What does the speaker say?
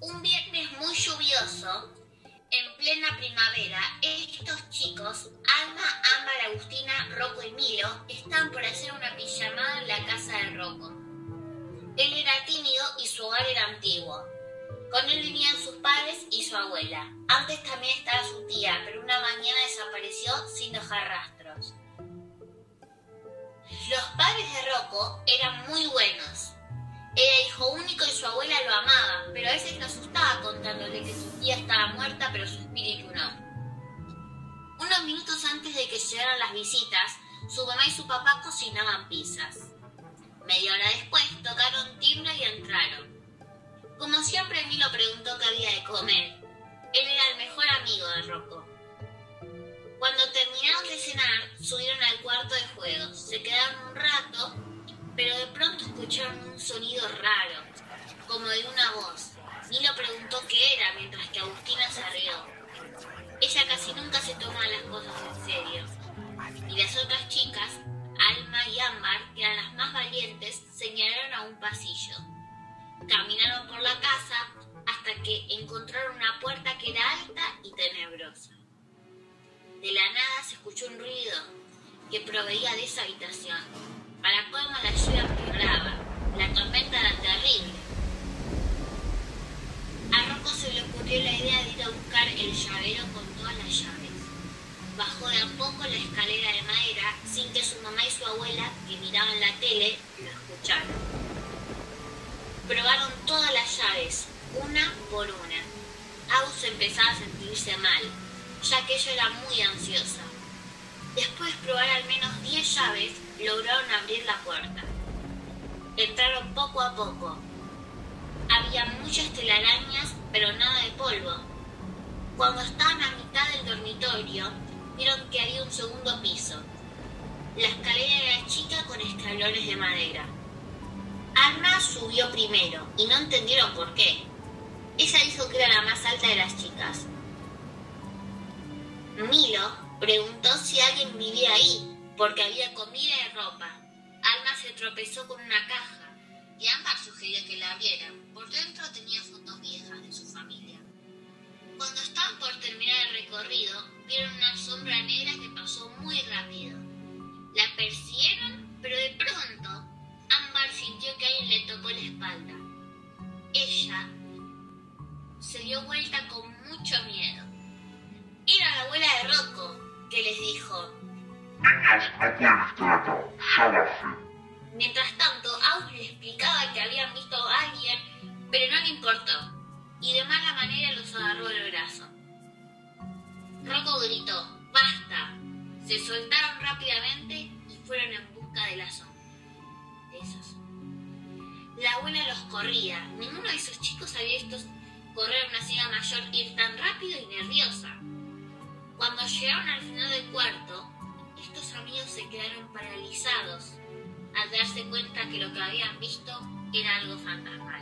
Un viernes muy lluvioso, en plena primavera, estos chicos, Alma, Ámbar, Agustina, Rocco y Milo, están por hacer una pijamada en la casa de Rocco. Él era tímido y su hogar era antiguo. Con él vivían sus padres y su abuela. Antes también estaba su tía, pero una mañana desapareció sin dejar rastros. Los padres de Rocco eran muy buenos. Era hijo único y su abuela lo amaba, pero a veces lo asustaba contándole que su tía estaba muerta, pero su espíritu no. Unos minutos antes de que llegaran las visitas, su mamá y su papá cocinaban pizzas. Media hora después tocaron timbre y entraron. Como siempre, Milo preguntó qué había de comer. Él era el mejor amigo de Rocco. Cuando terminaron de cenar, subieron al cuarto de juegos. Sonido raro, como de una voz. Milo preguntó qué era, mientras que Agustina se rió. Ella casi nunca se toma las cosas en serio. Y las otras chicas, Alma y Ámbar, que eran las más valientes, señalaron a un pasillo. Caminaron por la casa hasta que encontraron una puerta que era alta y tenebrosa. De la nada se escuchó un ruido que proveía de esa habitación. Para colmo la lluvia empeoraba. La tormenta era terrible. A Rocco se le ocurrió la idea de ir a buscar el llavero con todas las llaves. Bajó de a poco la escalera de madera sin que su mamá y su abuela, que miraban la tele, lo escucharan. Probaron todas las llaves, una por una. Agus empezaba a sentirse mal, ya que ella era muy ansiosa. Después de probar al menos 10 llaves, lograron abrir la puerta. Entraron poco a poco. Había muchas telarañas, pero nada de polvo. Cuando estaban a mitad del dormitorio, vieron que había un segundo piso. La escalera era chica con escalones de madera. Alma subió primero y no entendieron por qué. Ella dijo que era la más alta de las chicas. Milo preguntó si alguien vivía ahí, porque había comida y ropa. Alma se tropezó con una caja y Ámbar sugirió que la abrieran. Por dentro tenía fotos viejas de su familia. Cuando estaban por terminar el recorrido, vieron una sombra negra que pasó muy rápido. La persiguieron, pero de pronto Ámbar sintió que alguien le tocó la espalda. Ella se dio vuelta con mucho miedo. Era la abuela de Rocco, que les dijo, Niños, no pueden. Mientras tanto, Aus le explicaba que habían visto a alguien, pero no le importó, y de mala manera los agarró del brazo. Rocco gritó, ¡basta! Se soltaron rápidamente y fueron en busca de la sombra. La abuela los corría. Ninguno de esos chicos había visto correr una señora mayor ir tan rápido y nerviosa. Cuando llegaron al final del cuarto, darse cuenta que lo que habían visto era algo fantasmal.